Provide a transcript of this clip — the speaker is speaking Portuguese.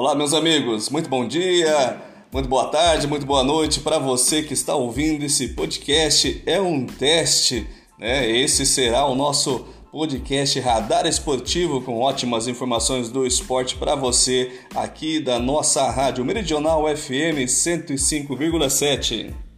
Olá, meus amigos, muito bom dia, muito boa tarde, muito boa noite para você que está ouvindo esse podcast. É um teste, né? Esse será o nosso podcast Radar Esportivo com ótimas informações do esporte para você aqui da nossa rádio Meridional FM 105,7.